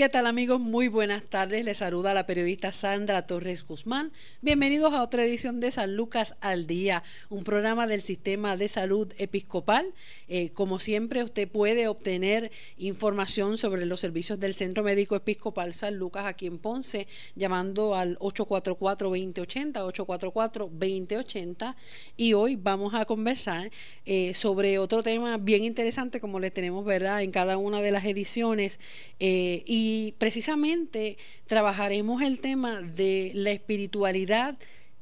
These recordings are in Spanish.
¿Qué tal amigos? Muy buenas tardes. Les saluda la periodista Sandra Torres Guzmán. Bienvenidos a otra edición de San Lucas al Día, un programa del Sistema de Salud Episcopal. Eh, como siempre, usted puede obtener información sobre los servicios del Centro Médico Episcopal San Lucas aquí en Ponce, llamando al 844-2080, 844-2080. Y hoy vamos a conversar eh, sobre otro tema bien interesante, como le tenemos, ¿verdad?, en cada una de las ediciones. Eh, y y precisamente trabajaremos el tema de la espiritualidad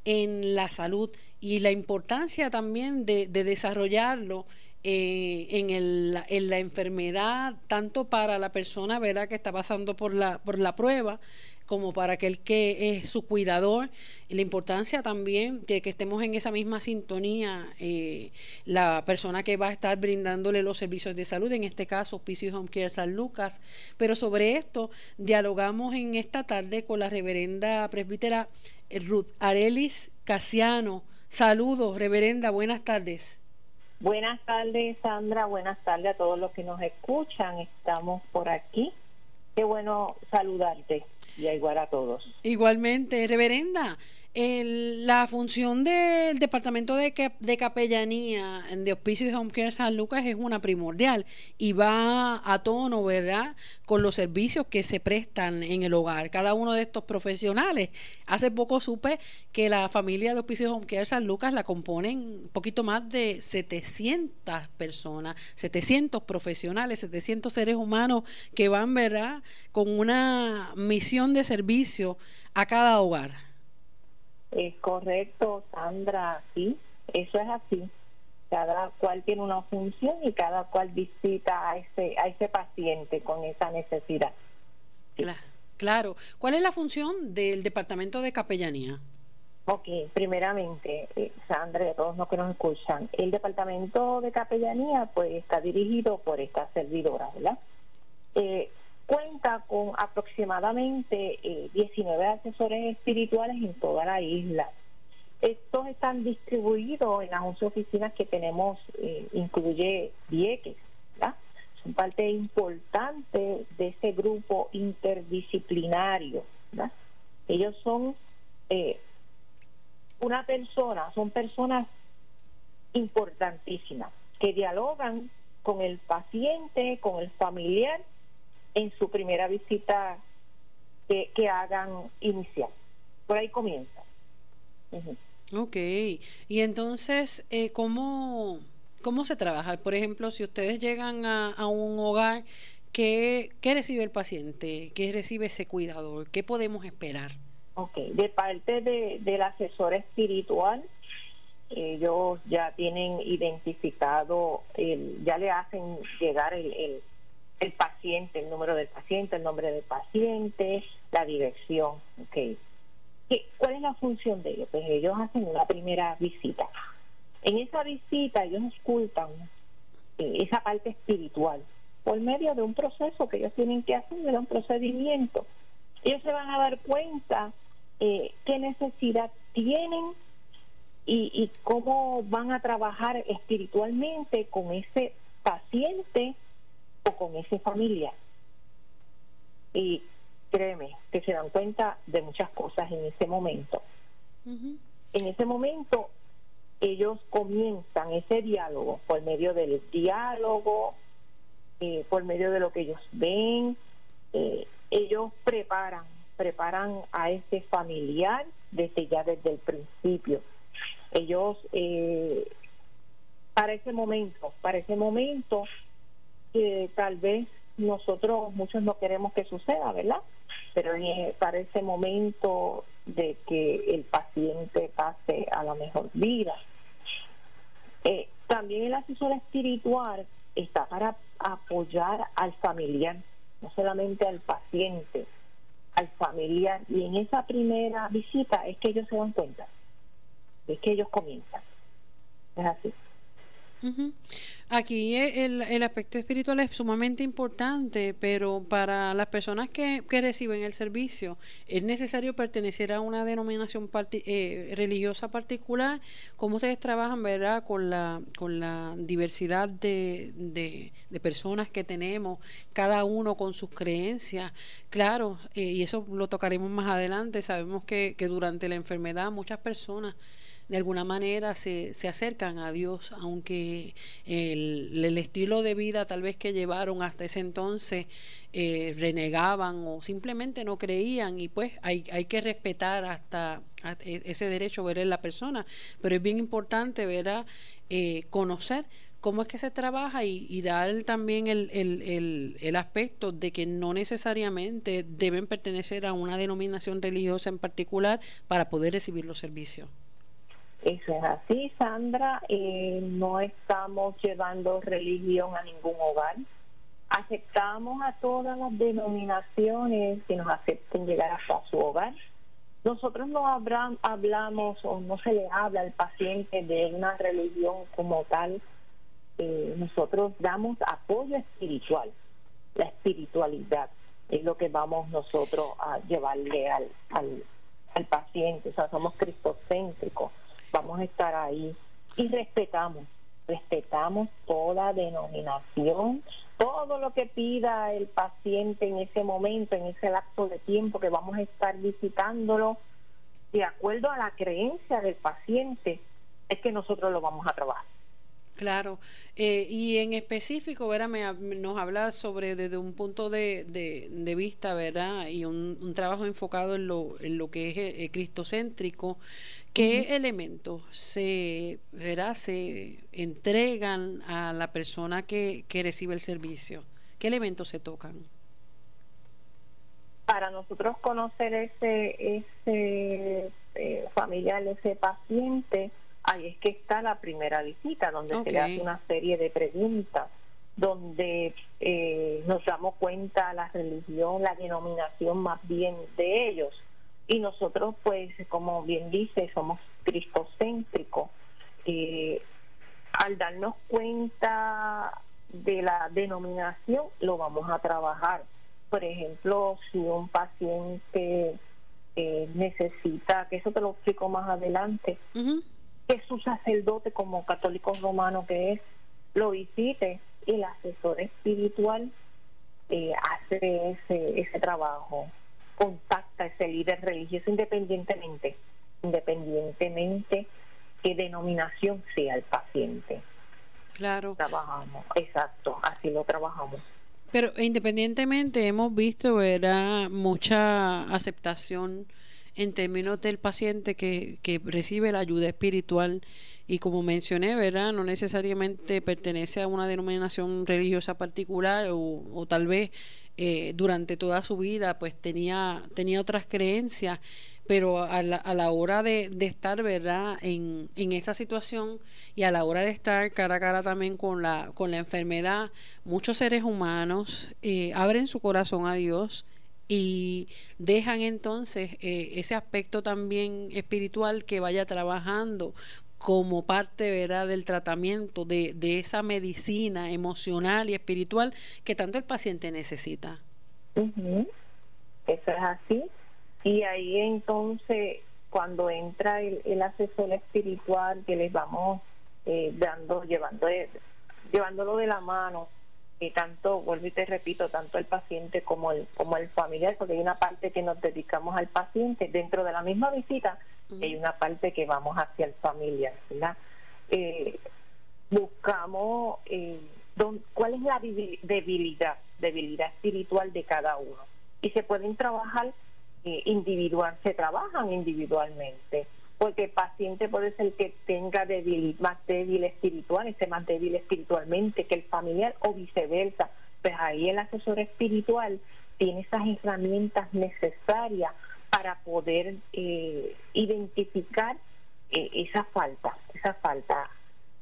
en la salud y la importancia también de, desarrollarlo eh, en, el, en, la enfermedad, tanto para la persona ¿verdad? que está pasando por la, por la prueba, como para aquel que es su cuidador. La importancia también de que estemos en esa misma sintonía, eh, la persona que va a estar brindándole los servicios de salud, en este caso Hospicio Home Care San Lucas. Pero sobre esto dialogamos en esta tarde con la reverenda presbítera Ruth Arelis Casiano. Saludos, reverenda, buenas tardes. Buenas tardes, Sandra. Buenas tardes a todos los que nos escuchan. Estamos por aquí. Qué bueno saludarte y a igual a todos. Igualmente, reverenda, la función del Departamento de, de, Capellanía de Hospicio y Home Care San Lucas es una primordial y va a tono, ¿verdad?, con los servicios que se prestan en el hogar. Cada uno de estos profesionales. Hace poco supe que la familia de Hospicio y Home Care San Lucas la componen un poquito más de 700 personas, 700 profesionales, 700 seres humanos que van, ¿verdad?, con una misión de servicio a cada hogar. Es correcto, Sandra, sí, eso es así. Cada cual tiene una función y cada cual visita a ese, a ese paciente con esa necesidad. Claro. ¿Cuál es la función del Departamento de Capellanía? Ok, primeramente, eh, Sandra, a todos los que nos escuchan, el Departamento de Capellanía pues está dirigido por esta servidora, ¿verdad? Eh, cuenta con aproximadamente 19 eh, asesores espirituales en toda la isla. Estos están distribuidos en las 11 oficinas que tenemos, eh, incluye Vieques, son parte importante de ese grupo interdisciplinario. Ellos son eh, una persona, son personas importantísimas que dialogan con el paciente, con el familiar en su primera visita que, hagan inicial. Por ahí comienza. Ok, y entonces, eh, ¿cómo, ¿cómo se trabaja? Por ejemplo, si ustedes llegan a, un hogar, ¿qué, ¿qué recibe el paciente? ¿Qué recibe ese cuidador? ¿Qué podemos esperar? Ok, de parte de, del asesor espiritual, ellos ya tienen identificado, el, ya le hacen llegar el el paciente, el número del paciente, el nombre del paciente, la dirección. Okay. ¿Cuál es la función de ellos? Pues ellos hacen una primera visita. En esa visita ellos escultan eh, esa parte espiritual por medio de un proceso que ellos tienen que hacer, de un procedimiento. Ellos se van a dar cuenta eh, qué necesidad tienen y, y cómo van a trabajar espiritualmente con ese paciente con ese familia. Y créeme que se dan cuenta de muchas cosas en ese momento. En ese momento ellos comienzan ese diálogo por medio del diálogo, eh, por medio de lo que ellos ven, eh, ellos preparan, preparan a ese familiar desde ya desde el principio. Ellos eh, para ese momento, para ese momento que tal vez nosotros muchos no queremos que suceda, ¿verdad? Pero para ese momento de que el paciente pase a la mejor vida. Eh, también el asesor espiritual está para apoyar al familiar, no solamente al paciente, al familiar. Y en esa primera visita es que ellos se dan cuenta, es que ellos comienzan. Es así. Aquí el, el, aspecto espiritual es sumamente importante, pero para las personas que, que reciben el servicio es necesario pertenecer a una denominación eh, religiosa particular. ¿Cómo ustedes trabajan, verdad, con la, con la diversidad de, de, personas que tenemos, cada uno con sus creencias? Claro, eh, y eso lo tocaremos más adelante. Sabemos que, que durante la enfermedad muchas personas de alguna manera se, se acercan a Dios, aunque el, estilo de vida tal vez que llevaron hasta ese entonces eh, renegaban o simplemente no creían y pues hay, hay que respetar hasta, e, ese derecho ver en la persona, pero es bien importante ¿verdad? Eh, conocer cómo es que se trabaja y, y dar también el, el, el, el, aspecto de que no necesariamente deben pertenecer a una denominación religiosa en particular para poder recibir los servicios. Eso es así, Sandra. Eh, no estamos llevando religión a ningún hogar. Aceptamos a todas las denominaciones que nos acepten llegar hasta su hogar. Nosotros no hablamos o no se le habla al paciente de una religión como tal. Eh, nosotros damos apoyo espiritual. La espiritualidad es lo que vamos nosotros a llevarle al, al, al paciente. O sea, somos cristocéntricos vamos a estar ahí y respetamos, respetamos toda denominación, todo lo que pida el paciente en ese momento, en ese lapso de tiempo que vamos a estar visitándolo, de acuerdo a la creencia del paciente, es que nosotros lo vamos a trabajar. Claro, eh, y en específico, ¿verdad? nos habla sobre desde un punto de, de, vista, ¿verdad? Y un, trabajo enfocado en lo, en lo que es eh, cristocéntrico. ¿Qué elementos se, ¿verdad? se entregan a la persona que, que recibe el servicio? ¿Qué elementos se tocan? Para nosotros conocer ese, ese eh, familiar, ese paciente, ahí es que está la primera visita, donde se le hace una serie de preguntas, donde eh, nos damos cuenta la religión, la denominación más bien de ellos. Y nosotros, pues, como bien dice, somos cristocéntricos. Eh, al darnos cuenta de la denominación, lo vamos a trabajar. Por ejemplo, si un paciente eh, necesita, que eso te lo explico más adelante, que su sacerdote como católico romano que es lo visite y el asesor espiritual eh, hace ese, ese trabajo, contacta a ese líder religioso independientemente, independientemente qué denominación sea el paciente. Claro. Trabajamos, exacto, así lo trabajamos. Pero independientemente hemos visto, ¿verdad? Mucha aceptación en términos del paciente que, que recibe la ayuda espiritual y como mencioné, ¿verdad? No necesariamente pertenece a una denominación religiosa particular o, tal vez eh, durante toda su vida pues tenía, tenía otras creencias, pero a la, a la hora de, de, estar, ¿verdad? En, en esa situación y a la hora de estar cara a cara también con la, con la enfermedad, muchos seres humanos eh, abren su corazón a Dios y dejan entonces eh, ese aspecto también espiritual que vaya trabajando como parte ¿verdad? del tratamiento de, de esa medicina emocional y espiritual que tanto el paciente necesita. Eso es así. Y ahí entonces, cuando entra el, el asesor espiritual que les vamos eh, dando, llevando, llevándolo de la mano, y tanto, vuelvo y te repito, tanto el paciente como el, como el familiar, porque hay una parte que nos dedicamos al paciente dentro de la misma visita, hay una parte que vamos hacia el familiar, ¿verdad? Eh, buscamos eh, cuál es la debilidad, debilidad espiritual de cada uno. Y se pueden trabajar eh, individual, se trabajan individualmente porque el paciente puede ser que tenga débil, más débil espiritual, esté más débil espiritualmente que el familiar o viceversa. Pues ahí el asesor espiritual tiene esas herramientas necesarias para poder eh, identificar eh, esa falta, esa falta.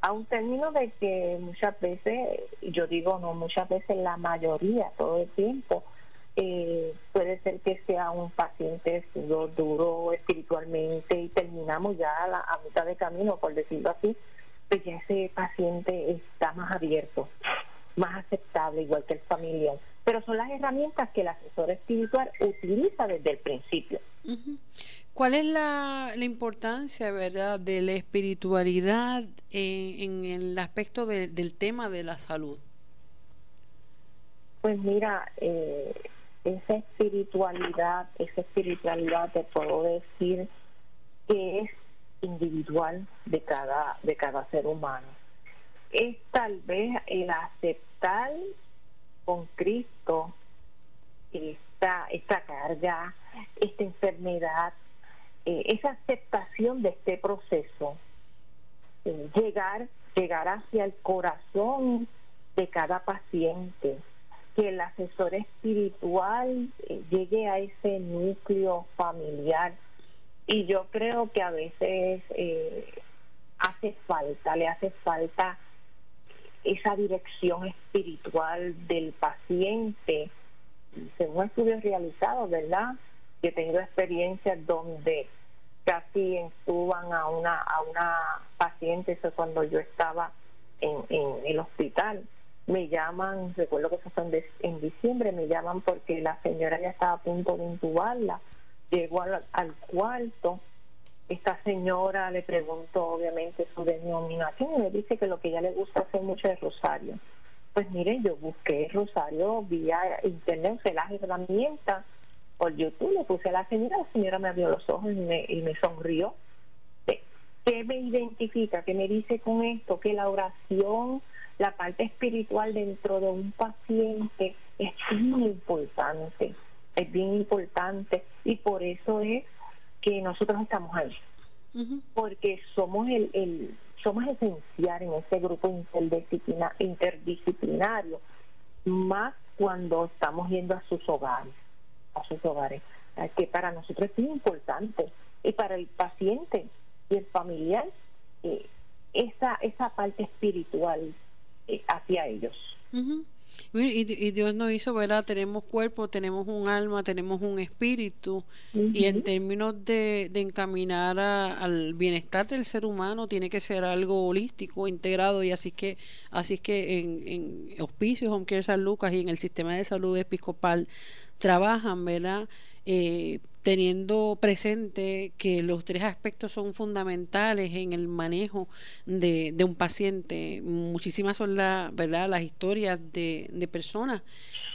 A un término de que muchas veces, yo digo no, muchas veces la mayoría, todo el tiempo, eh, puede ser que sea un paciente duro, espiritualmente y terminamos ya a, la, a mitad de camino, por decirlo así, pues ya ese paciente está más abierto, más aceptable, igual que el familiar. Pero son las herramientas que el asesor espiritual utiliza desde el principio. ¿Cuál es la, importancia, verdad, de la espiritualidad en, el aspecto del tema de la salud? Pues mira, eh, esa espiritualidad, esa espiritualidad te puedo decir que es individual de cada, de cada ser humano. Es tal vez el aceptar con Cristo esta, esta carga, esta enfermedad, eh, esa aceptación de este proceso, eh, llegar, llegar hacia el corazón de cada paciente, que el asesor espiritual eh, llegue a ese núcleo familiar. Y yo creo que a veces eh, hace falta, le hace falta esa dirección espiritual del paciente. Según estudios realizados, ¿verdad? Que he tenido experiencias donde casi entuban a una, a una paciente, eso cuando yo estaba en, en el hospital me llaman, recuerdo que eso fue en, diciembre, me llaman porque la señora ya estaba a punto de intubarla. Llego al, cuarto, esta señora le pregunto obviamente su denominación y me dice que lo que ella le gusta hacer mucho es rosario. Pues miren, yo busqué rosario vía internet, usé las herramientas por YouTube, le puse a la señora, la señora me abrió los ojos y me, y me sonrió. ¿Qué me identifica? ¿Qué me dice con esto? Que la oración la parte espiritual dentro de un paciente es bien importante, es bien importante y por eso es que nosotros estamos ahí, porque somos el, el somos esencial en este grupo interdisciplinario, más cuando estamos yendo a sus hogares, a sus hogares, que para nosotros es bien importante y para el paciente y el familiar eh, esa esa parte espiritual hacia ellos. y, Dios nos hizo, ¿verdad? Tenemos cuerpo, tenemos un alma, tenemos un espíritu. Y en términos de, encaminar al bienestar del ser humano, tiene que ser algo holístico, integrado. Y así que así es que en, en Hospicios, Home San Lucas y en el sistema de salud episcopal trabajan, ¿verdad? Eh, teniendo presente que los tres aspectos son fundamentales en el manejo de, un paciente. Muchísimas son la, ¿verdad? las historias de, personas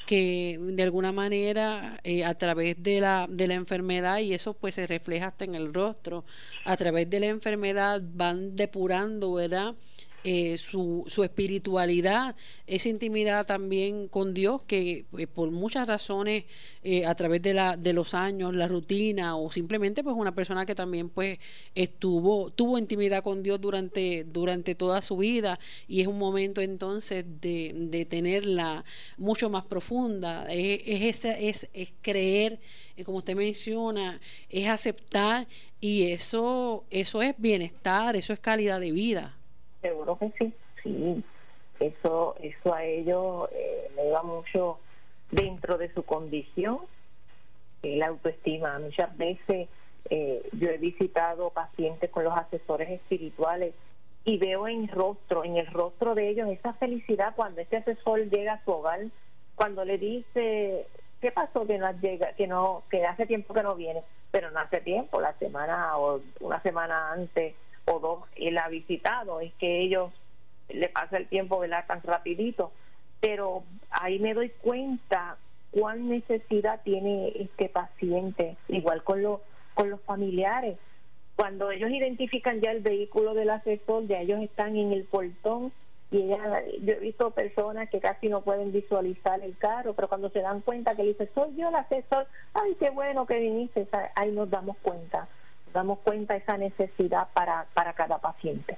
que de alguna manera eh, a través de la, de la enfermedad, y eso pues se refleja hasta en el rostro, a través de la enfermedad van depurando, ¿verdad? Eh, su, su, espiritualidad, esa intimidad también con Dios, que eh, por muchas razones, eh, a través de, la, de los años, la rutina, o simplemente pues una persona que también pues estuvo, tuvo intimidad con Dios durante, durante toda su vida, y es un momento entonces de, de tenerla mucho más profunda, es, es, es, es creer, como usted menciona, es aceptar, y eso, eso es bienestar, eso es calidad de vida. Seguro que sí, sí. Eso, eso a ellos eh, le mucho dentro de su condición, la autoestima. Muchas veces eh, yo he visitado pacientes con los asesores espirituales y veo en rostro, en el rostro de ellos esa felicidad cuando este asesor llega a su hogar, cuando le dice qué pasó que no llega, que no, que hace tiempo que no viene, pero no hace tiempo, la semana o una semana antes o dos él ha visitado, es que ellos le pasa el tiempo ¿verdad? tan rapidito, pero ahí me doy cuenta cuál necesidad tiene este paciente, igual con, lo, con los familiares. Cuando ellos identifican ya el vehículo del asesor, ya ellos están en el portón y ella, yo he visto personas que casi no pueden visualizar el carro, pero cuando se dan cuenta que le dice, soy yo el asesor, ay, qué bueno que viniste, ahí nos damos cuenta damos cuenta esa necesidad para, para cada paciente.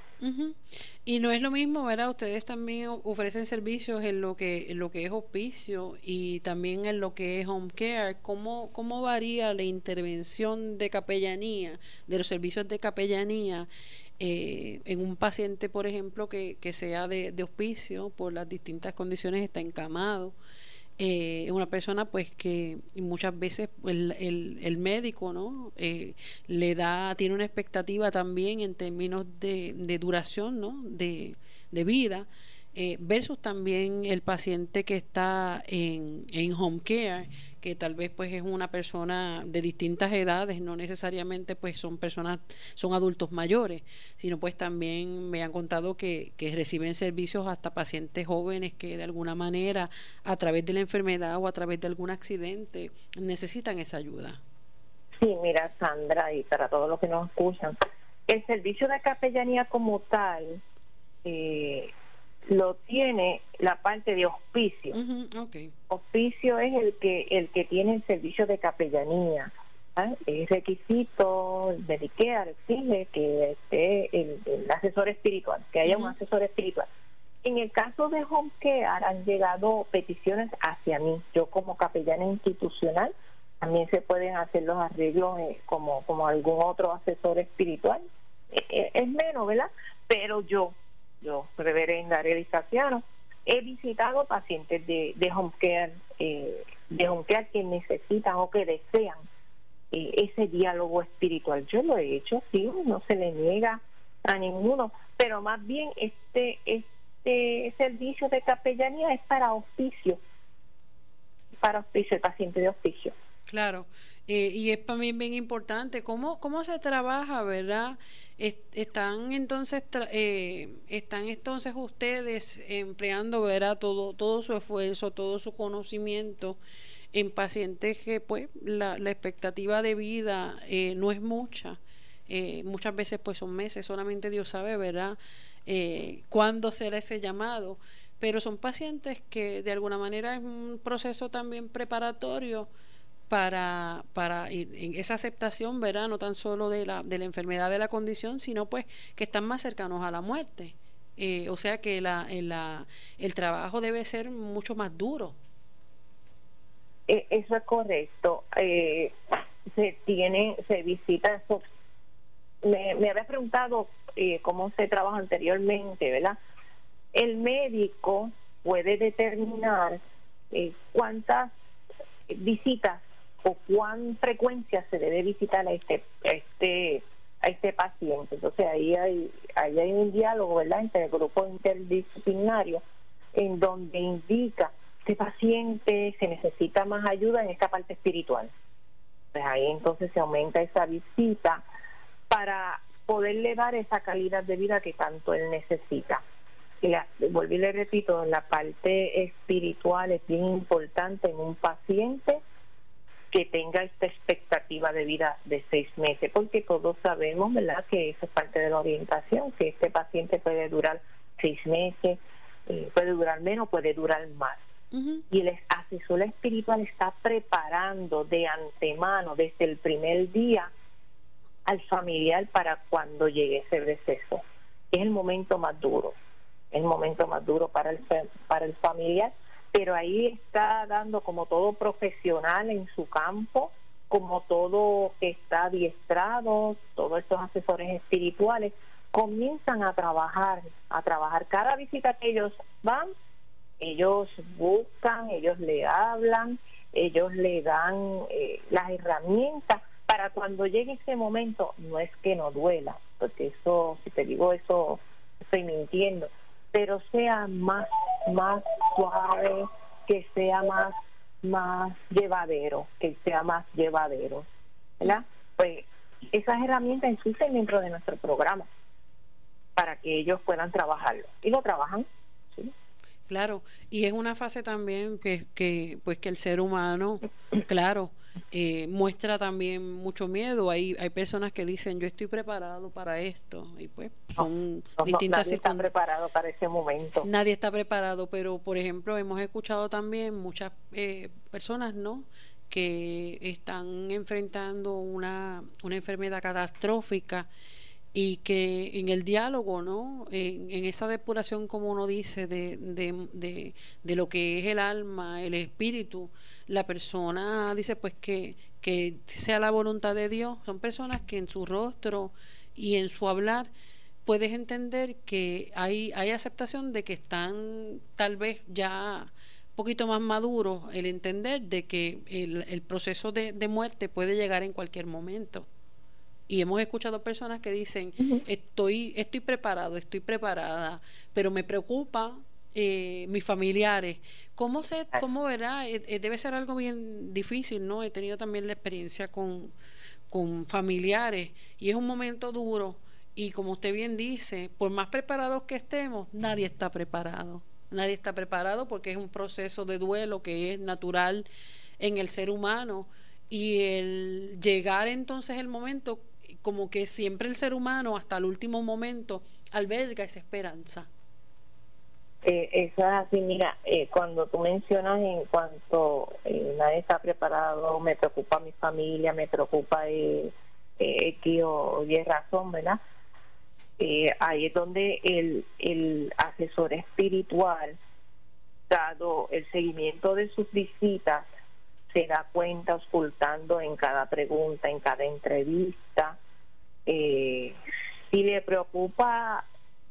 Y no es lo mismo, ¿verdad? Ustedes también ofrecen servicios en lo que en lo que es hospicio y también en lo que es home care. ¿Cómo, cómo varía la intervención de capellanía, de los servicios de capellanía eh, en un paciente, por ejemplo, que, que sea de, de hospicio por las distintas condiciones, está encamado? Eh, una persona pues que muchas veces el, el, el médico no eh, le da tiene una expectativa también en términos de, de duración no de, de vida eh, versus también el paciente que está en, en home care, que tal vez pues es una persona de distintas edades, no necesariamente pues son personas, son adultos mayores, sino pues también me han contado que, que reciben servicios hasta pacientes jóvenes que de alguna manera a través de la enfermedad o a través de algún accidente necesitan esa ayuda. Sí, mira Sandra y para todos los que nos escuchan, el servicio de capellanía como tal eh, lo tiene la parte de hospicio. Hospicio es el que el que tiene el servicio de capellanía. ¿ah? Es requisito, Medicare exige que esté el, asesor espiritual, que haya un asesor espiritual. En el caso de Home Care han llegado peticiones hacia mí. Yo como capellana institucional también se pueden hacer los arreglos eh, como, como algún otro asesor espiritual. Eh, eh, es menos, ¿verdad? Pero yo yo, reverenda Arely he visitado pacientes de, de home care, eh, de home care que necesitan o que desean eh, ese diálogo espiritual. Yo lo he hecho, sí, no se le niega a ninguno, pero más bien este, este servicio de capellanía es para oficio, para oficio, el paciente de oficio. Claro, eh, y es también bien importante cómo, cómo se trabaja, ¿verdad? están entonces eh, están entonces ustedes empleando ¿verdad? todo todo su esfuerzo todo su conocimiento en pacientes que pues la, expectativa de vida eh, no es mucha eh, muchas veces pues son meses solamente Dios sabe verdad cuándo será ese llamado pero son pacientes que de alguna manera es un proceso también preparatorio para, para ir en esa aceptación, ¿verdad? No tan solo de la, de la enfermedad de la condición, sino pues que están más cercanos a la muerte. Eh, o sea que la, la, el trabajo debe ser mucho más duro. E, eso es correcto. Eh, se tiene, se visita. Me, me había preguntado eh, cómo se trabaja anteriormente, ¿verdad? El médico puede determinar cuántas visitas o cuán frecuencia se debe visitar a este, este, a este paciente. Entonces ahí hay, ahí hay un diálogo ¿verdad? entre el grupo interdisciplinario en donde indica este paciente se necesita más ayuda en esta parte espiritual. Pues ahí entonces se aumenta esa visita para poderle dar esa calidad de vida que tanto él necesita. Y la, volví y le repito, la parte espiritual es bien importante en un paciente que tenga esta expectativa de vida de seis meses, porque todos sabemos, ¿verdad?, que eso es parte de la orientación, que este paciente puede durar seis meses, eh, puede durar menos, puede durar más. Y el asesor espiritual está preparando de antemano, desde el primer día, al familiar para cuando llegue ese deceso. Es el momento más duro, el momento más duro para el, para el familiar pero ahí está dando como todo profesional en su campo, como todo que está adiestrado, todos estos asesores espirituales, comienzan a trabajar, a trabajar. Cada visita que ellos van, ellos buscan, ellos le hablan, ellos le dan eh, las herramientas para cuando llegue ese momento, no es que no duela, porque eso, si te digo eso, estoy mintiendo, pero sea más, más suave, que sea más, más llevadero, que sea más llevadero. ¿Verdad? Pues esas herramientas existen dentro de nuestro programa para que ellos puedan trabajarlo. Y lo trabajan. Claro, y es una fase también que, que pues que el ser humano, claro, eh, muestra también mucho miedo. Hay, hay personas que dicen, yo estoy preparado para esto, y pues son distintas Nadie está preparado para ese momento. Nadie está preparado, pero por ejemplo, hemos escuchado también muchas eh, personas, ¿no? que están enfrentando una, una enfermedad catastrófica y que en el diálogo, ¿no? En, esa depuración, como uno dice, de, de, de, lo que es el alma, el espíritu, la persona dice pues que, que sea la voluntad de Dios. Son personas que en su rostro y en su hablar puedes entender que hay, hay aceptación de que están tal vez ya poquito más maduros el entender de que el, proceso de, muerte puede llegar en cualquier momento. Y hemos escuchado personas que dicen, estoy, estoy preparado, estoy preparada, pero me preocupa eh, mis familiares. ¿Cómo, se, ah. cómo verá? Eh, eh, debe ser algo bien difícil, ¿no? He tenido también la experiencia con, con familiares y es un momento duro y como usted bien dice, por más preparados que estemos, nadie está preparado. Nadie está preparado porque es un proceso de duelo que es natural en el ser humano y el llegar entonces el momento, como que siempre el ser humano hasta el último momento alberga esa esperanza. Eh, eso es así, mira, eh, cuando tú mencionas en cuanto eh, nadie está preparado, me preocupa mi familia, me preocupa eh, X o Y razón, ¿verdad? Eh, ahí es donde el, el asesor espiritual, dado el seguimiento de sus visitas, se da cuenta ocultando en cada pregunta, en cada entrevista. Eh, si le preocupa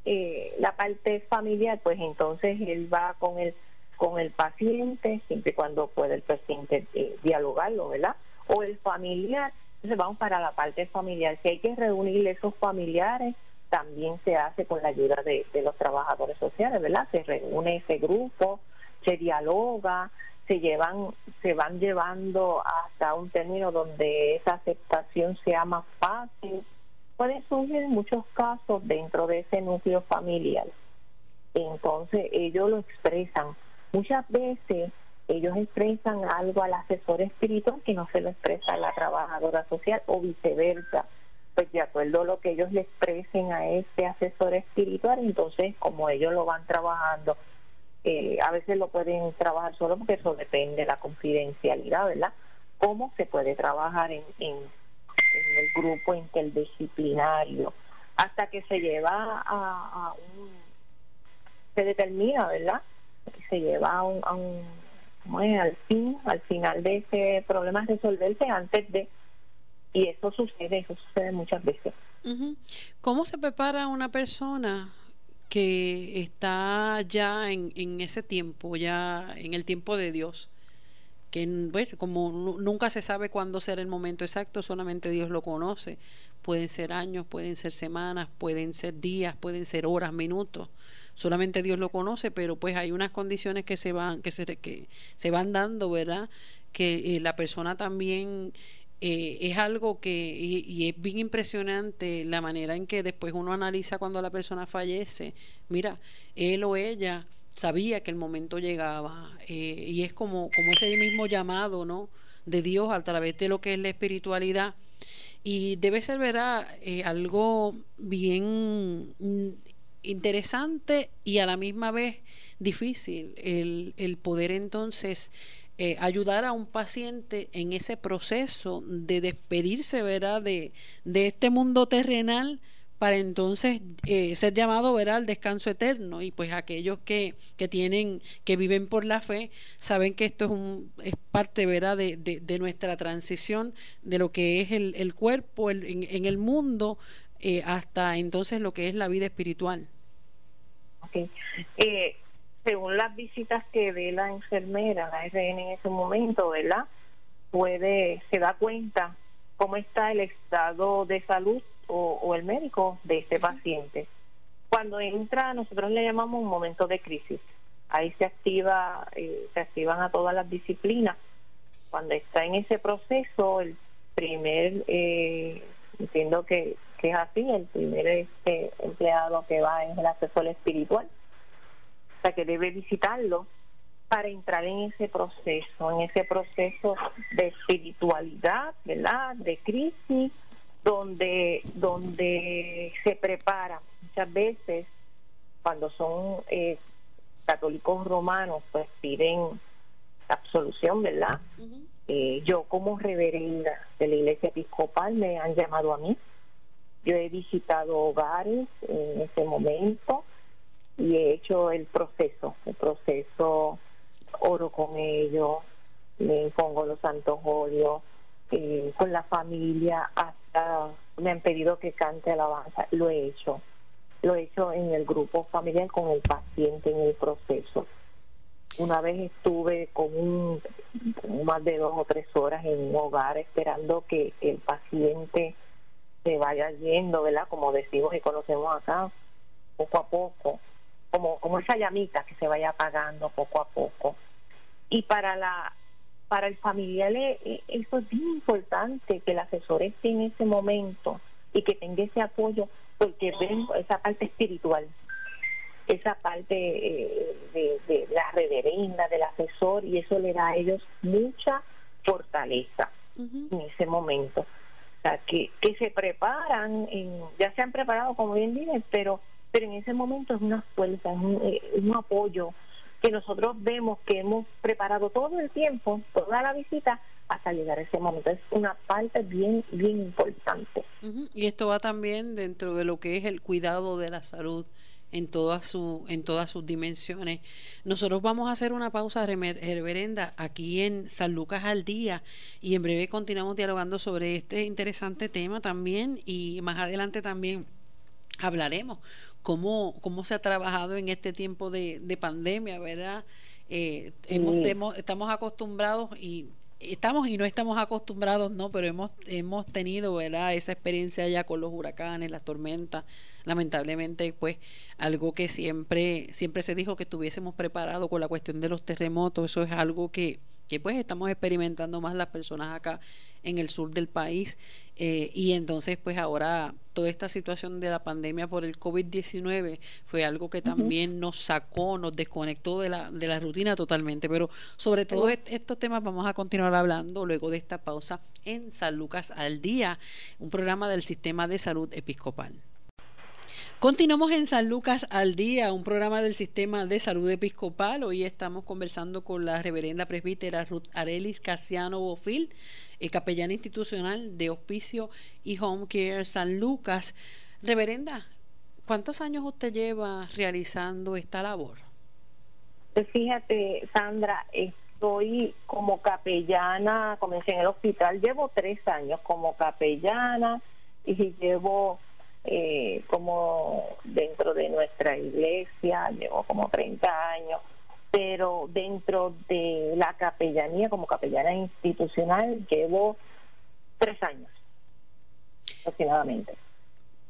eh, la parte familiar, pues entonces él va con el con el paciente, siempre y cuando pueda el paciente dialogarlo, ¿verdad? O el familiar, entonces vamos para la parte familiar. Si hay que reunir esos familiares, también se hace con la ayuda de, los trabajadores sociales, ¿verdad? Se reúne ese grupo, se dialoga, se llevan, se van llevando hasta un término donde esa aceptación sea más fácil. Pueden surgir muchos casos dentro de ese núcleo familiar. Entonces ellos lo expresan. Muchas veces ellos expresan algo al asesor espiritual que no se lo expresa a la trabajadora social o viceversa pues de acuerdo a lo que ellos le expresen a este asesor espiritual, entonces como ellos lo van trabajando, eh, a veces lo pueden trabajar solo porque eso depende de la confidencialidad, ¿verdad? ¿Cómo se puede trabajar en, en, el grupo interdisciplinario? Hasta que se lleva a, un... se determina, ¿verdad? Se lleva a un, a un al fin, al final de ese problema resolverse antes de y eso sucede, eso sucede muchas veces. ¿Cómo se prepara una persona que está ya en, en ese tiempo, ya en el tiempo de Dios? Que como nunca se sabe cuándo será el momento exacto, solamente Dios lo conoce. Pueden ser años, pueden ser semanas, pueden ser días, pueden ser horas, minutos. Solamente Dios lo conoce, pero pues hay unas condiciones que se van que se que se van dando, ¿verdad? Que eh, la persona también eh, es algo que, y, es bien impresionante la manera en que después uno analiza cuando la persona fallece, mira, él o ella sabía que el momento llegaba eh, y es como, como ese mismo llamado, ¿no? De Dios a través de lo que es la espiritualidad y debe ser, ¿verdad? Eh, algo bien interesante y a la misma vez difícil el, el poder entonces eh, ayudar a un paciente en ese proceso de despedirse ¿verdad? De, de este mundo terrenal para entonces eh, ser llamado ¿verdad? al descanso eterno y pues aquellos que, que tienen que viven por la fe saben que esto es, un, es parte ¿verdad? De, de, nuestra transición de lo que es el, el cuerpo en, en, el mundo eh, hasta entonces lo que es la vida espiritual okay según las visitas que ve la enfermera, la RN en ese momento, ¿verdad? Puede, se da cuenta cómo está el estado de salud o, el médico de este paciente. Cuando entra, nosotros le llamamos un momento de crisis. Ahí se activa, eh, se activan a todas las disciplinas. Cuando está en ese proceso, el primer, eh, entiendo que, que es así, el primer este, empleado que va es el asesor espiritual que debe visitarlo para entrar en ese proceso, en ese proceso de espiritualidad, ¿verdad? De crisis, donde, donde se prepara muchas veces cuando son eh, católicos romanos, pues piden absolución, ¿verdad? Eh, yo como reverenda de la iglesia episcopal me han llamado a mí. Yo he visitado hogares en ese momento y he hecho el proceso, el proceso, oro con ellos, me pongo los santos óleos, eh, con la familia, me han pedido que cante alabanza, lo he hecho, lo he hecho en el grupo familiar con el paciente en el proceso. Una vez estuve con un más de dos o tres horas en un hogar esperando que, el paciente se vaya yendo, ¿verdad? Como decimos y conocemos acá, poco a poco, como, como esa llamita que se vaya apagando poco a poco. Y para la para el familiar eh, eh, eso es bien importante que el asesor esté en ese momento y que tenga ese apoyo porque ven esa parte espiritual esa parte eh, de, la reverenda, del asesor, y eso le da a ellos mucha fortaleza en ese momento. O sea, que, que se preparan, en, ya se han preparado, como bien dije, pero, pero en ese momento es una fuerza, es un, eh, un apoyo que nosotros vemos que hemos preparado todo el tiempo, toda la visita, hasta llegar a ese momento. Es una parte bien, bien importante. Y esto va también dentro de lo que es el cuidado de la salud en todas su, en todas sus dimensiones. Nosotros vamos a hacer una pausa reverenda aquí en San Lucas al día y en breve continuamos dialogando sobre este interesante tema también y más adelante también hablaremos cómo, cómo se ha trabajado en este tiempo de, de pandemia, ¿verdad? Eh, hemos, estamos acostumbrados y estamos y no estamos acostumbrados, ¿no? Pero hemos, hemos tenido, ¿verdad? Esa experiencia ya con los huracanes, las tormentas, lamentablemente, pues algo que siempre, siempre se dijo que estuviésemos preparados con la cuestión de los terremotos, eso es algo que, que pues estamos experimentando más las personas acá en el sur del país eh, y entonces pues ahora toda esta situación de la pandemia por el COVID-19 fue algo que también nos sacó, nos desconectó de la, de la rutina totalmente, pero sobre todo estos temas vamos a continuar hablando luego de esta pausa en San Lucas al Día, un programa del Sistema de Salud Episcopal. Continuamos en San Lucas al Día, un programa del Sistema de Salud Episcopal. Hoy estamos conversando con la reverenda presbítera Ruth Arelis Casiano Bofil, eh, capellana institucional de Hospicio y Home Care San Lucas. Reverenda, ¿cuántos años usted lleva realizando esta labor? Pues fíjate, Sandra, estoy como capellana, comencé en el hospital, llevo tres años como capellana y llevo eh, como dentro de nuestra iglesia, llevo como 30 años, pero dentro de la capellanía, como capellana institucional, llevo tres años aproximadamente.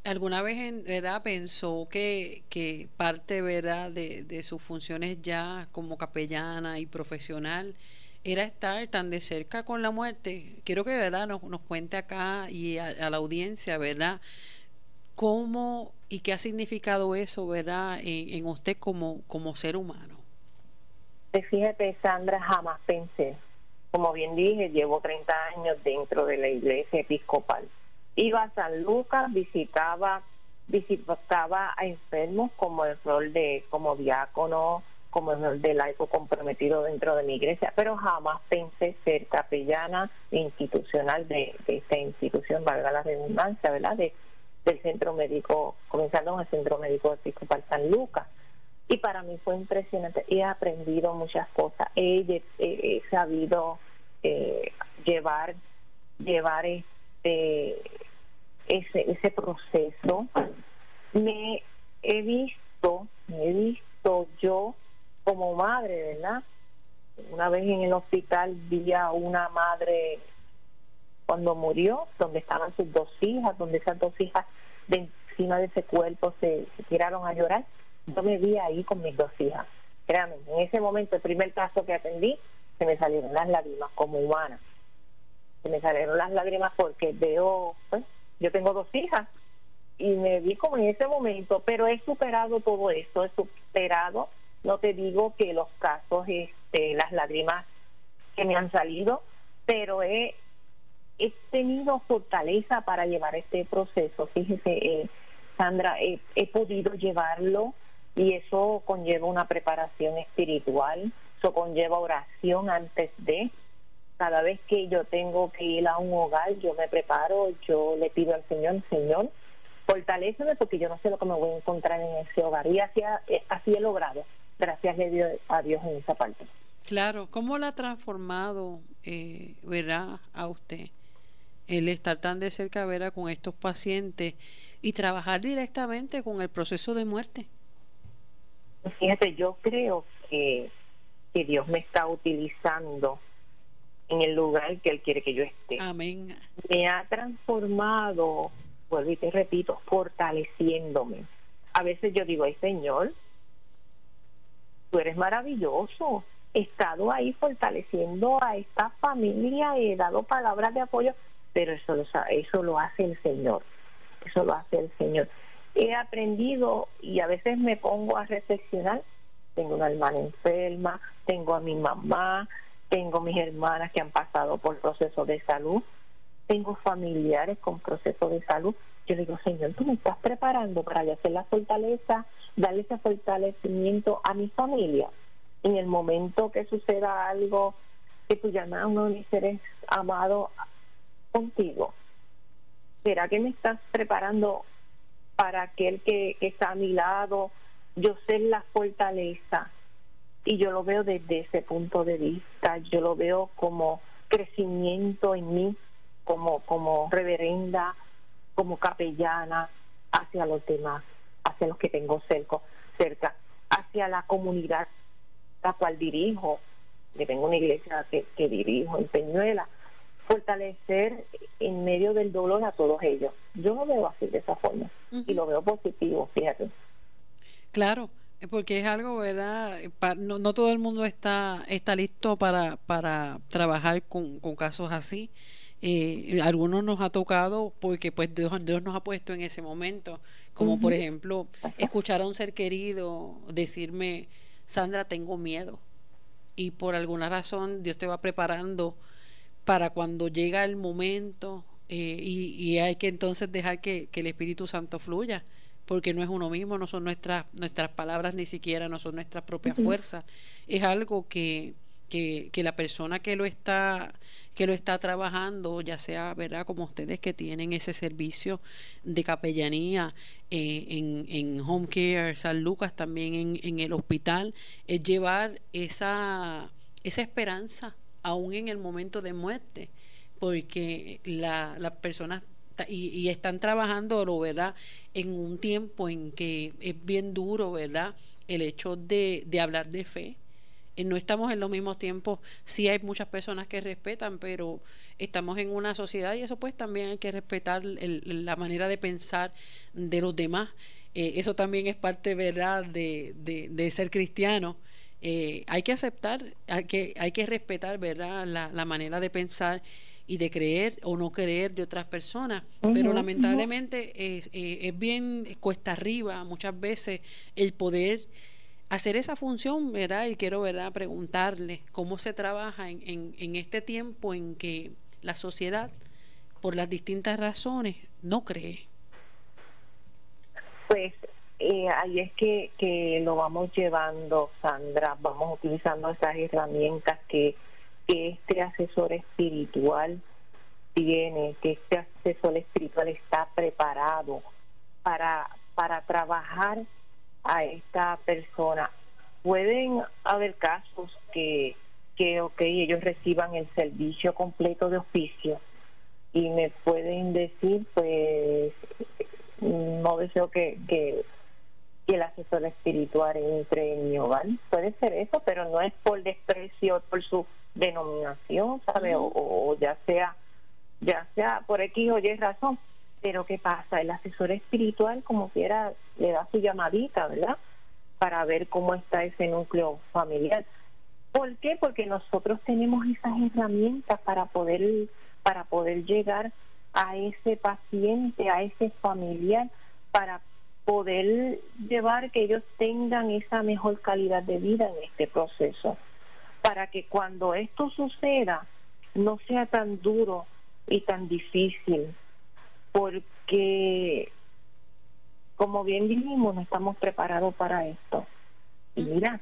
¿Alguna vez en, verdad pensó que, que parte verdad de, de sus funciones ya como capellana y profesional era estar tan de cerca con la muerte? Quiero que verdad nos, nos cuente acá y a la audiencia, ¿verdad? ¿Cómo y qué ha significado eso, verdad, en, usted como, como ser humano? Pues fíjate, Sandra, jamás pensé. Como bien dije, llevo 30 años dentro de la iglesia episcopal. Iba a San Lucas, visitaba visitaba a enfermos como el rol de como diácono, como el rol de laico comprometido dentro de mi iglesia, pero jamás pensé ser capellana institucional de, de esta institución, valga la redundancia, ¿verdad? De, del centro médico, comenzando en el centro médico episcopal San Lucas. Y para mí fue impresionante. He aprendido muchas cosas. He, sabido eh, llevar, llevar este, ese, ese proceso. Me he visto, me he visto yo como madre, ¿verdad? Una vez en el hospital vi a una madre cuando murió, donde estaban sus dos hijas, donde esas dos hijas de encima de ese cuerpo se, tiraron a llorar. Yo me vi ahí con mis dos hijas. Créanme, en ese momento, el primer caso que atendí, se me salieron las lágrimas como humana. Se me salieron las lágrimas porque veo, pues, yo tengo dos hijas y me vi como en ese momento, pero he superado todo esto, he superado, no te digo que los casos, este, las lágrimas que me han salido, pero he he tenido fortaleza para llevar este proceso. Fíjese, eh, Sandra, he, podido llevarlo y eso conlleva una preparación espiritual, eso conlleva oración antes de. Cada vez que yo tengo que ir a un hogar, yo me preparo, yo le pido al Señor, Señor, fortaleceme porque yo no sé lo que me voy a encontrar en ese hogar. Y así, eh, así he logrado, gracias a Dios en esa parte. Claro, ¿cómo la ha transformado, eh, verdad, a usted? El estar tan de cerca vera con estos pacientes y trabajar directamente con el proceso de muerte. Fíjate, yo creo que que Dios me está utilizando en el lugar que Él quiere que yo esté. Amén. Me ha transformado, vuelvo y te repito, fortaleciéndome. A veces yo digo, ay Señor, tú eres maravilloso. He estado ahí fortaleciendo a esta familia, he dado palabras de apoyo, pero eso, eso lo hace el Señor. Eso lo hace el Señor. He aprendido y a veces me pongo a reflexionar. Tengo una hermana enferma, tengo a mi mamá, tengo mis hermanas que han pasado por procesos de salud, tengo familiares con procesos de salud. Yo digo, Señor, tú me estás preparando para hacer la fortaleza, darle ese fortalecimiento a mi familia. En el momento que suceda algo, que tú llamas a uno de mis seres amados contigo, ¿será que me estás preparando para aquel que, está a mi lado? Yo ser la fortaleza y yo lo veo desde ese punto de vista, yo lo veo como crecimiento en mí, como, como reverenda, como capellana hacia los demás, hacia los que tengo cerca, cerca hacia la comunidad la cual dirijo, que tengo una iglesia que, dirijo en Peñuela, fortalecer en medio del dolor a todos ellos. Yo lo veo así de esa forma y lo veo positivo, fíjate. Claro, porque es algo, ¿verdad? No, no todo el mundo está, está listo para, para trabajar con, con casos así. Eh, algunos nos ha tocado porque pues Dios, nos ha puesto en ese momento, como por ejemplo escuchar a un ser querido decirme, Sandra, tengo miedo. Y por alguna razón Dios te va preparando para cuando llega el momento eh, y, y, hay que entonces dejar que, que el Espíritu Santo fluya porque no es uno mismo, no son nuestras, nuestras palabras ni siquiera, no son nuestras propias fuerzas. Es algo que, que, que, la persona que lo está que lo está trabajando, ya sea, ¿verdad? Como ustedes que tienen ese servicio de capellanía eh, en, en Home Care San Lucas, también en, en el hospital, es llevar esa, esa esperanza aún en el momento de muerte, porque la, las personas y, están trabajando, ¿verdad? En un tiempo en que es bien duro, ¿verdad? El hecho de, de hablar de fe. Eh, no estamos en los mismos tiempos, sí hay muchas personas que respetan, pero estamos en una sociedad y eso pues también hay que respetar la manera de pensar de los demás. Eh, eso también es parte, ¿verdad?, de, de, ser cristiano. Eh, hay que aceptar, hay que, hay que respetar, ¿verdad?, la, la manera de pensar y de creer o no creer de otras personas. Pero lamentablemente es, eh, es, bien cuesta arriba muchas veces el poder hacer esa función, ¿verdad? Y quiero, ¿verdad?, preguntarle cómo se trabaja en, en, en este tiempo en que la sociedad, por las distintas razones, no cree. Pues eh, ahí es que, que lo vamos llevando, Sandra, vamos utilizando esas herramientas que que este asesor espiritual tiene, que este asesor espiritual está preparado para, para trabajar a esta persona. Pueden haber casos que, que, ok, ellos reciban el servicio completo de oficio y me pueden decir, pues, no deseo que, que, que el asesor espiritual entre en mi hogar. Puede ser eso, pero no es por desprecio, por su denominación, ¿sabe? o, ya sea ya sea por X o Y razón. Pero ¿qué pasa? El asesor espiritual, como quiera, le da su llamadita, ¿verdad? Para ver cómo está ese núcleo familiar. ¿Por qué? Porque nosotros tenemos esas herramientas para poder, para poder llegar a ese paciente, a ese familiar, para poder llevar que ellos tengan esa mejor calidad de vida en este proceso para que cuando esto suceda no sea tan duro y tan difícil, porque como bien dijimos, no estamos preparados para esto. Y mira,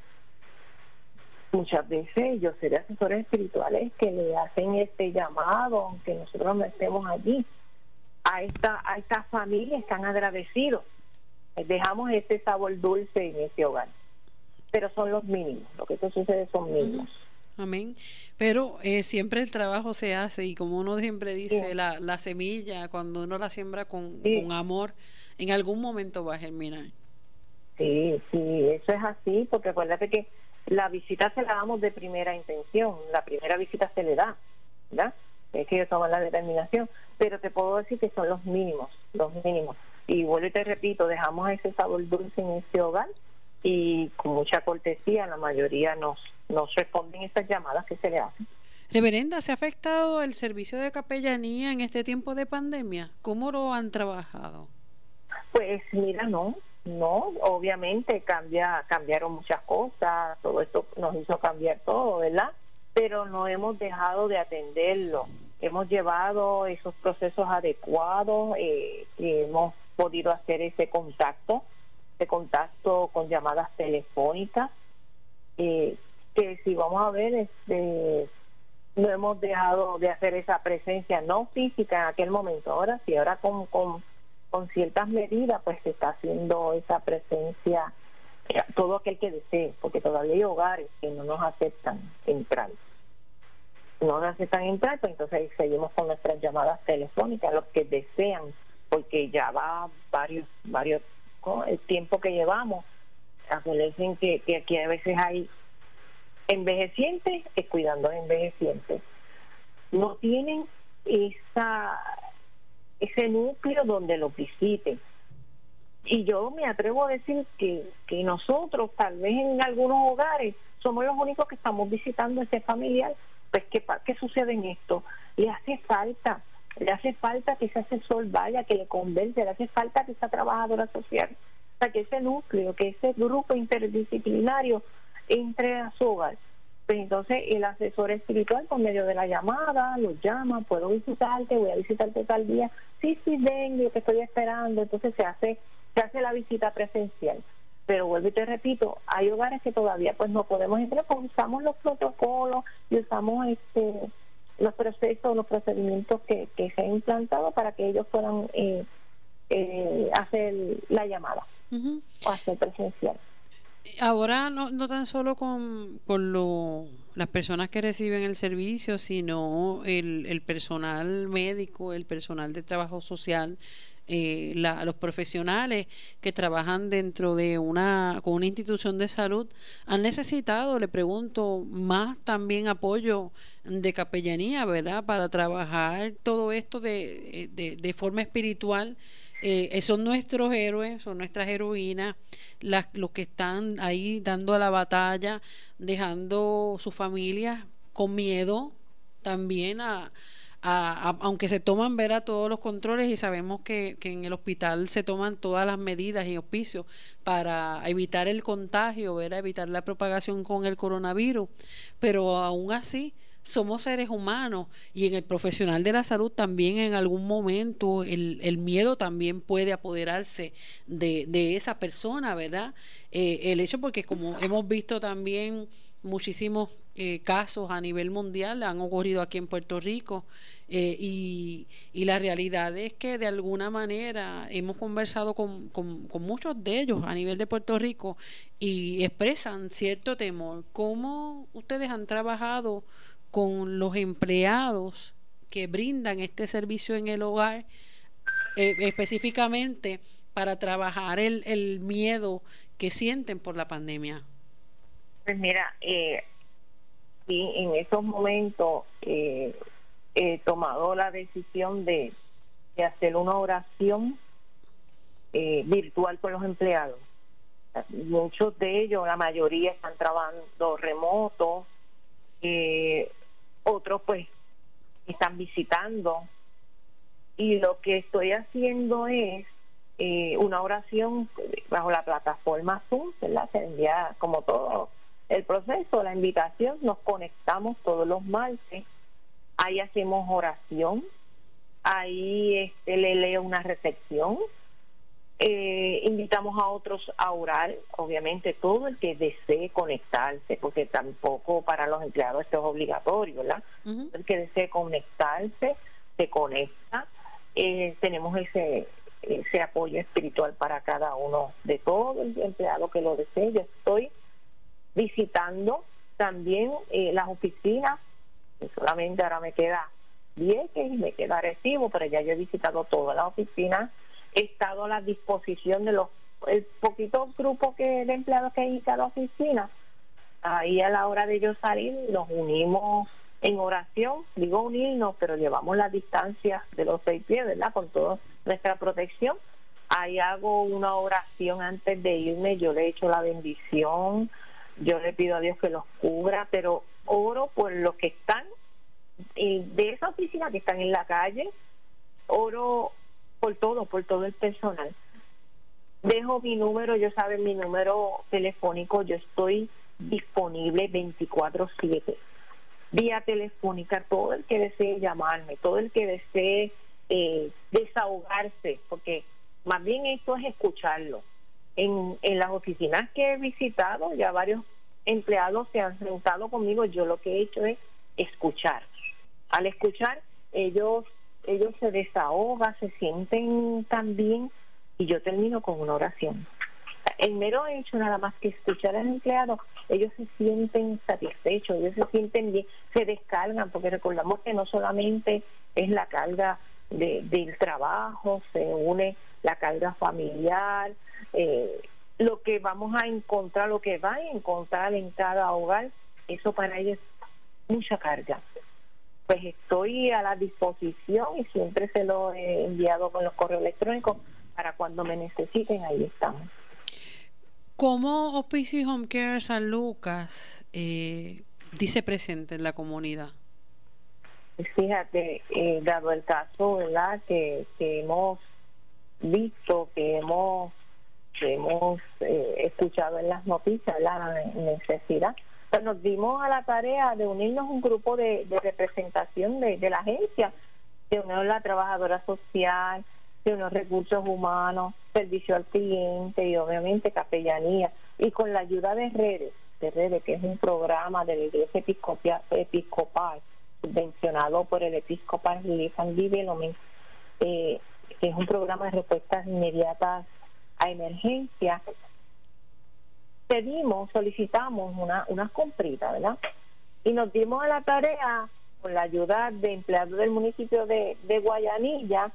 muchas veces yo de asesores espirituales que le hacen este llamado, aunque nosotros no estemos allí, a esta, a esta familia están agradecidos. Dejamos ese sabor dulce en ese hogar pero son los mínimos, lo que sucede son mínimos. Amén. Pero eh, siempre el trabajo se hace y como uno siempre dice, la, la, semilla, cuando uno la siembra con, con, amor, en algún momento va a germinar. Sí, sí, eso es así, porque acuérdate que la visita se la damos de primera intención, la primera visita se le da, ¿verdad? Es que ellos toman la determinación, pero te puedo decir que son los mínimos, los mínimos. Y vuelvo y te repito, dejamos ese sabor dulce en ese hogar y con mucha cortesía la mayoría nos, nos responden estas llamadas que se le hacen. Reverenda, ¿se ha afectado el servicio de capellanía en este tiempo de pandemia? ¿Cómo lo han trabajado? Pues mira, no, no, obviamente cambia, cambiaron muchas cosas, todo esto nos hizo cambiar todo, ¿verdad? Pero no hemos dejado de atenderlo. Hemos llevado esos procesos adecuados, eh, hemos podido hacer ese contacto, ese contacto con llamadas telefónicas, eh, que si vamos a ver, este, no hemos dejado de hacer esa presencia no física en aquel momento. Ahora sí, ahora con, con con ciertas medidas pues se está haciendo esa presencia eh, todo aquel que desee, porque todavía hay hogares que no nos aceptan entrar. No nos aceptan entrar, pues entonces seguimos con nuestras llamadas telefónicas, los que desean, porque ya va varios, varios, el tiempo que llevamos, acuérdense que, que aquí a veces hay envejecientes cuidando a envejecientes. No tienen esa ese núcleo donde los visiten. Y yo me atrevo a decir que, que nosotros, tal vez en algunos hogares, somos los únicos que estamos visitando ese familiar. Pues, ¿qué, qué sucede en esto? Le hace falta, le hace falta que ese asesor vaya, que le convence, le hace falta que esa trabajadora social, o sea, que ese núcleo, que ese grupo interdisciplinario entre a su hogar. Pues entonces el asesor espiritual por medio de la llamada los llama, puedo visitarte, voy a visitarte tal día, sí, sí, vengo, te estoy esperando, entonces se hace, se hace la visita presencial. Pero vuelvo y te repito, hay hogares que todavía pues no podemos entrar, porque usamos los protocolos y usamos este los procesos, los procedimientos que, que se han implantado para que ellos puedan eh, eh, hacer la llamada o hacer presencial. Ahora no, no tan solo con, con lo, las personas que reciben el servicio, sino el, el personal médico, el personal de trabajo social, eh, la, los profesionales que trabajan dentro de una con una institución de salud han necesitado, le pregunto, más también apoyo de capellanía, ¿verdad? Para trabajar todo esto de, de, de forma espiritual eh, son nuestros héroes, son nuestras heroínas, las, los que están ahí dando a la batalla, dejando sus familias con miedo también a, aunque se toman ver a todos los controles y sabemos que, que, en el hospital se toman todas las medidas y auspicios para evitar el contagio, ver, evitar la propagación con el coronavirus, pero aún así somos seres humanos y en el profesional de la salud también en algún momento el, el miedo también puede apoderarse de, de esa persona, ¿verdad? Eh, el hecho porque como hemos visto también muchísimos eh, casos a nivel mundial han ocurrido aquí en Puerto Rico eh, y, y, la realidad es que de alguna manera hemos conversado con, con, muchos de ellos a nivel de Puerto Rico y expresan cierto temor. ¿Cómo ustedes han trabajado con los empleados que brindan este servicio en el hogar, eh, específicamente para trabajar el, el miedo que sienten por la pandemia? Pues mira, eh, en esos momentos eh, he tomado la decisión de, de hacer una oración eh, virtual con los empleados. Muchos de ellos, la mayoría están trabajando remoto, eh, otros pues están visitando y lo que estoy haciendo es una oración bajo la plataforma Zoom, ¿verdad? Se envía como todo el proceso, la invitación, nos conectamos todos los martes, ahí hacemos oración, ahí este, le leo una recepción, eh, invitamos a otros a orar, obviamente todo el que desee conectarse, porque tampoco para los empleados esto es obligatorio, ¿verdad? El que desee conectarse, se conecta. Eh, tenemos ese ese apoyo espiritual para cada uno de todos el empleado que lo desee. Yo estoy visitando también eh, las oficinas, solamente ahora me queda Vieques y me queda Recibo, pero ya yo he visitado todas las oficinas he estado a la disposición de los el poquito grupo que de empleados que hay en cada oficina ahí a la hora de yo salir nos unimos en oración, digo unirnos, pero llevamos la distancia de los seis pies, ¿verdad? Con toda nuestra protección. Ahí hago una oración antes de irme, yo le echo la bendición, yo le pido a Dios que los cubra, pero oro por los que están de esa oficina que están en la calle, oro por todo, por todo el personal. Dejo mi número, yo saben mi número telefónico, yo estoy disponible 24/7 vía telefónica, todo el que desee llamarme, todo el que desee eh, desahogarse, porque más bien esto es escucharlo. En, en las oficinas que he visitado, ya varios empleados se han sentado conmigo, yo lo que he hecho es escuchar. Al escuchar, ellos, ellos se desahogan, se sienten tan bien y yo termino con una oración el mero hecho nada más que escuchar al empleado, ellos se sienten satisfechos, ellos se sienten bien, se descargan, porque recordamos que no solamente es la carga del trabajo, se une la carga familiar, eh, lo que vamos a encontrar, lo que va a encontrar en cada hogar, eso para ellos es mucha carga. Pues estoy a la disposición y siempre se lo he enviado con los correos electrónicos para cuando me necesiten, ahí estamos. ¿Cómo Hospice Home Care San Lucas eh, dice presente en la comunidad? Fíjate, eh, dado el caso ¿verdad? Que, hemos visto, que hemos, hemos eh, escuchado en las noticias, la necesidad, pues nos dimos a la tarea de unirnos un grupo de, representación de, la agencia, de unir la trabajadora social, de unos recursos humanos, servicio al cliente y obviamente capellanía. Y con la ayuda de redes, de redes, que es un programa de la Iglesia Episcopal, subvencionado por el Episcopal Relief and Development, eh, que es un programa de respuestas inmediatas a emergencia, pedimos, solicitamos una, unas compritas, ¿verdad? Y nos dimos a la tarea, con la ayuda de empleados del municipio de, de Guayanilla,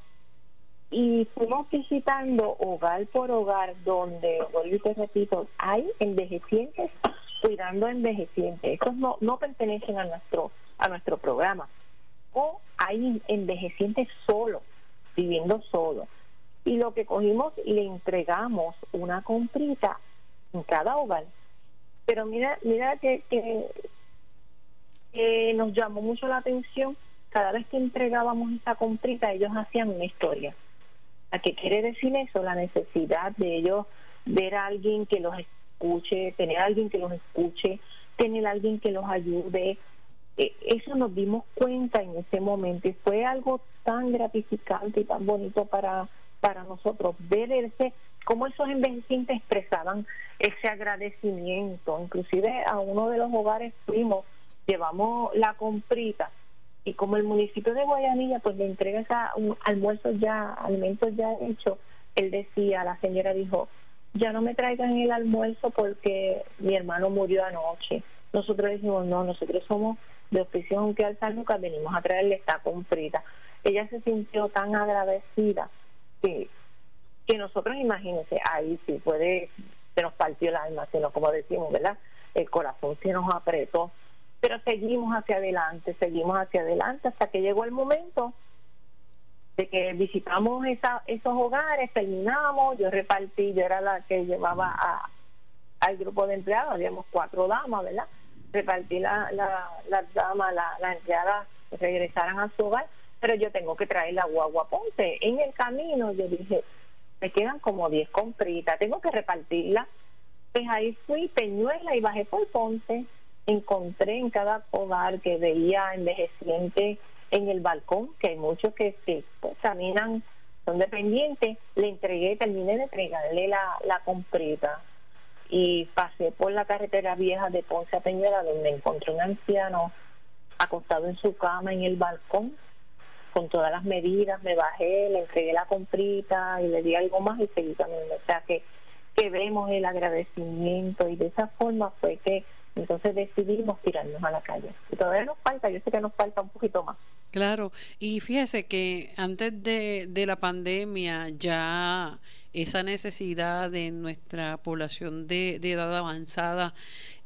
y fuimos visitando hogar por hogar donde, vuelvo y te repito, hay envejecientes cuidando envejecientes. Estos no, no pertenecen a nuestro, a nuestro programa. O hay envejecientes solos, viviendo solos. Y lo que cogimos, le entregamos una comprita en cada hogar. Pero mira, mira que, que, nos llamó mucho la atención, cada vez que entregábamos esta comprita, ellos hacían una historia ¿A qué quiere decir eso? La necesidad de ellos ver a alguien que los escuche, tener a alguien que los escuche, tener a alguien que los ayude. E, eso nos dimos cuenta en ese momento y fue algo tan gratificante y tan bonito para, para nosotros ver ese cómo esos envejecientes expresaban ese agradecimiento. Inclusive a uno de los hogares fuimos, llevamos la comprita y como el municipio de Guayanilla pues le entrega esa, un almuerzo ya, alimentos ya hechos, él decía, la señora dijo, ya no me traigan el almuerzo porque mi hermano murió anoche. Nosotros decimos, no, nosotros somos de oficio aunque al San Lucas venimos a traerle esta comprita. Ella se sintió tan agradecida que, nosotros, imagínense, ahí sí puede, se nos partió el alma, sino como decimos, ¿verdad? El corazón se nos apretó pero seguimos hacia adelante, seguimos hacia adelante hasta que llegó el momento de que visitamos esa, esos hogares, terminamos, yo repartí, yo era la que llevaba al grupo de empleados, habíamos cuatro damas, ¿verdad? Repartí la, la, las damas, las la empleadas regresaran a su hogar, pero yo tengo que traer la guagua Ponte. En el camino yo dije, me quedan como 10 compritas, tengo que repartirla. Pues ahí fui, Peñuela y bajé por Ponte encontré en cada hogar que veía envejeciente en el balcón, que hay muchos que se pues, caminan, son dependientes, le entregué, terminé de entregarle la, la compreta y pasé por la carretera vieja de Ponce a Peñuela donde encontré un anciano acostado en su cama en el balcón con todas las medidas, me bajé, le entregué la comprita y le di algo más y seguí caminando. O sea que, que vemos el agradecimiento y de esa forma fue que Entonces decidimos tirarnos a la calle. Y todavía nos falta, yo sé que nos falta un poquito más. Claro, y fíjese que antes de, de la pandemia ya esa necesidad de nuestra población de, de edad avanzada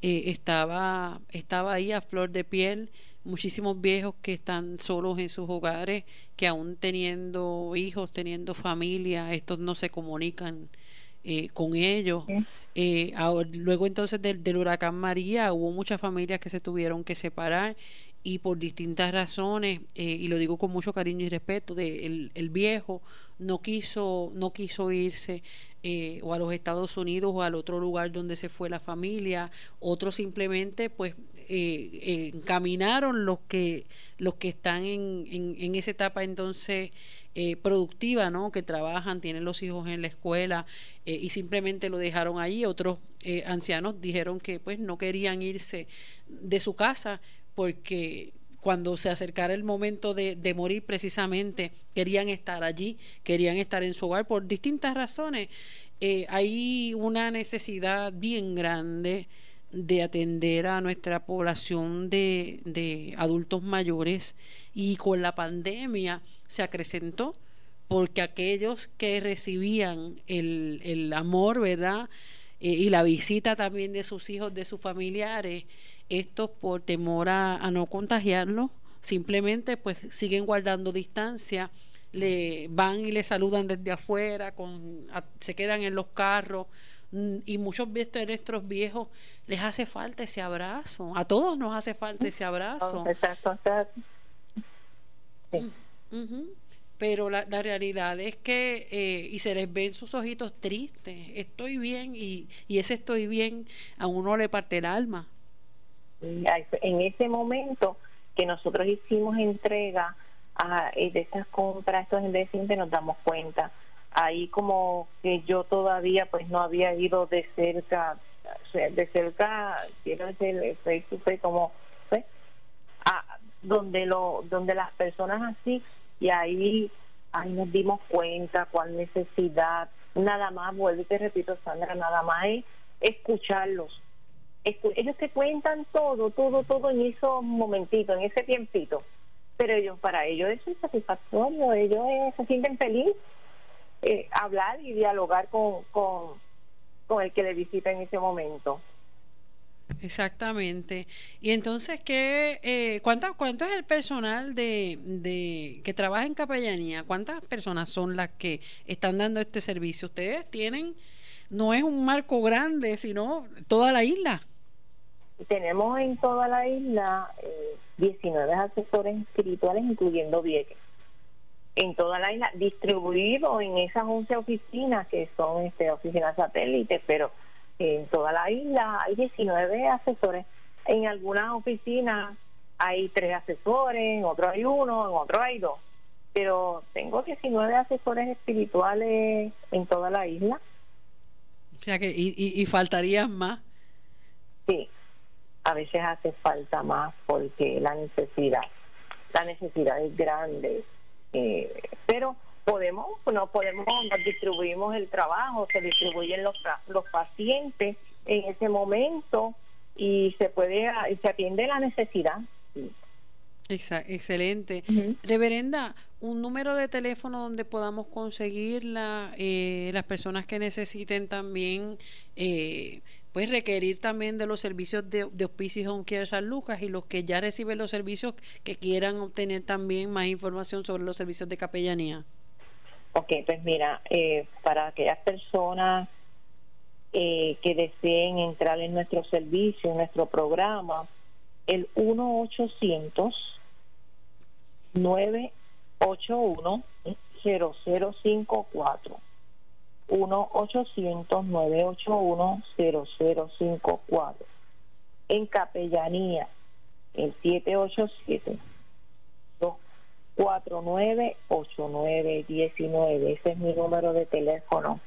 eh, estaba, estaba ahí a flor de piel muchísimos viejos que están solos en sus hogares, que aún teniendo hijos, teniendo familia, estos no se comunican eh, con ellos. Eh, luego entonces del, del, huracán María hubo muchas familias que se tuvieron que separar y por distintas razones, eh, y lo digo con mucho cariño y respeto, de el, el viejo no quiso, no quiso irse eh, o a los Estados Unidos o al otro lugar donde se fue la familia, otros simplemente pues eh, encaminaron los que, los que están en, en, esa etapa entonces eh, productiva, ¿no? que trabajan, tienen los hijos en la escuela eh, y simplemente lo dejaron allí. Otros eh, ancianos dijeron que pues no querían irse de su casa porque cuando se acercara el momento de, de, morir precisamente querían estar allí, querían estar en su hogar por distintas razones. Hay una necesidad bien grande de atender a nuestra población de, de adultos mayores y con la pandemia se acrecentó porque aquellos que recibían el, el amor, ¿verdad? Eh, y la visita también de sus hijos, de sus familiares, estos por temor a, no contagiarlos, simplemente pues siguen guardando distancia, le van y le saludan desde afuera, con, se quedan en los carros y muchos de nuestros viejos les hace falta ese abrazo, a todos nos hace falta ese abrazo. Exacto, mm, Pero la, la, realidad es que, eh, y se les ven sus ojitos tristes, estoy bien, y, y ese estoy bien a uno le parte el alma en ese momento que nosotros hicimos entrega a, eh, de estas compras, estos ingredientes, nos damos cuenta. Ahí como que yo todavía pues no había ido de cerca, de cerca, quiero decir, Facebook como, pues, a, donde lo, donde las personas así, y ahí, ahí nos dimos cuenta cuál necesidad, nada más, vuelvo y te repito, Sandra, nada más es escucharlos, ellos te cuentan todo, todo, todo en esos momentitos, en ese tiempito. Pero ellos, para ellos eso es satisfactorio, ellos eh, se sienten feliz eh, hablar y dialogar con, con, con el que le visita en ese momento. Exactamente. Y entonces, ¿qué, eh, ¿cuánto, ¿cuánto es el personal de, de que trabaja en capellanía? ¿Cuántas personas son las que están dando este servicio? Ustedes tienen, no es un marco grande, sino toda la isla. Tenemos en toda la isla eh, 19 asesores espirituales, incluyendo Vieques. En toda la isla, distribuidos en esas 11 oficinas que son este, oficinas satélites, pero en toda la isla hay 19 asesores. En algunas oficinas hay tres asesores, en otros hay uno, en otros hay dos. Pero tengo 19 asesores espirituales en toda la isla. O sea que, y, y, y faltarían más. Sí, a veces hace falta más porque la necesidad, la necesidad es grande, eh, pero podemos, no podemos, distribuimos el trabajo, se distribuyen los, los pacientes en ese momento y se puede, se atiende la necesidad. excelente. Reverenda, un número de teléfono donde podamos conseguirla, eh, las personas que necesiten también eh, pues requerir también de los servicios de, de Hospicio Home Care San Lucas y los que ya reciben los servicios que quieran obtener también más información sobre los servicios de capellanía. Ok, pues mira, eh, para aquellas personas eh, que deseen entrar en nuestro servicio, en nuestro programa, el 1-800-981-0054. 1-800-981-0054. En Capellanía, el 787-249-8919. Ese es mi número de teléfono.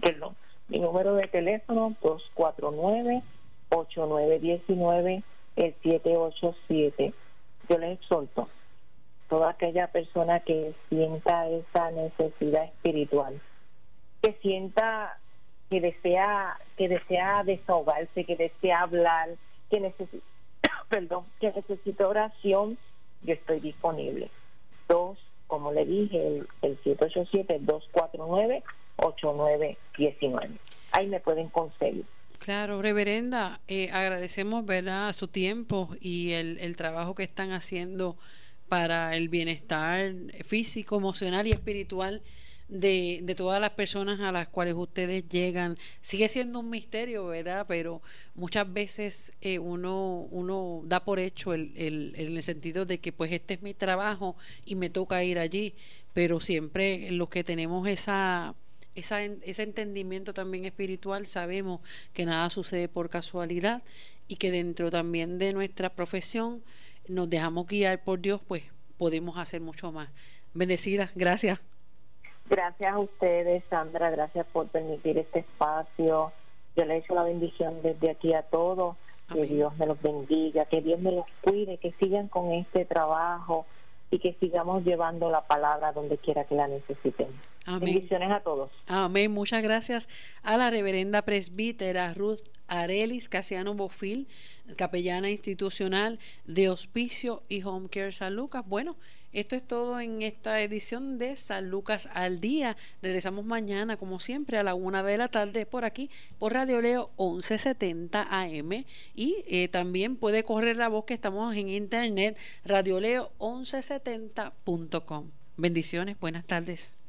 Perdón, mi número de teléfono 249-8919, el 787. Yo les exhorto toda aquella persona que sienta esa necesidad espiritual que sienta que desea, que desea desahogarse, que desea hablar, que necesita, perdón, que necesita oración, yo estoy disponible. Dos, como le dije, el, el 787-249-8919. Ahí me pueden conseguir. Claro, reverenda, eh, agradecemos ¿verdad? su tiempo y el, el trabajo que están haciendo para el bienestar físico, emocional y espiritual de, de, todas las personas a las cuales ustedes llegan. Sigue siendo un misterio, ¿verdad? Pero muchas veces eh, uno, uno da por hecho el, el, el sentido de que pues este es mi trabajo y me toca ir allí, pero siempre los que tenemos esa esa, ese entendimiento también espiritual, sabemos que nada sucede por casualidad y que dentro también de nuestra profesión nos dejamos guiar por Dios, pues podemos hacer mucho más. Bendecida, gracias. Gracias a ustedes, Sandra, gracias por permitir este espacio. Yo le echo la bendición desde aquí a todos. Que Dios me los bendiga, que Dios me los cuide, que sigan con este trabajo y que sigamos llevando la palabra donde quiera que la necesiten. Bendiciones a todos. Amén. Muchas gracias a la reverenda presbítera Ruth Arelis Casiano Bofil, capellana institucional de Hospicio y Home Care San Lucas. Bueno, esto es todo en esta edición de San Lucas al Día. Regresamos mañana, como siempre, a la una de la tarde por aquí, por Radio Leo 1170 AM. Y eh, también puede correr la voz que estamos en internet, radioleo1170.com. Bendiciones, buenas tardes.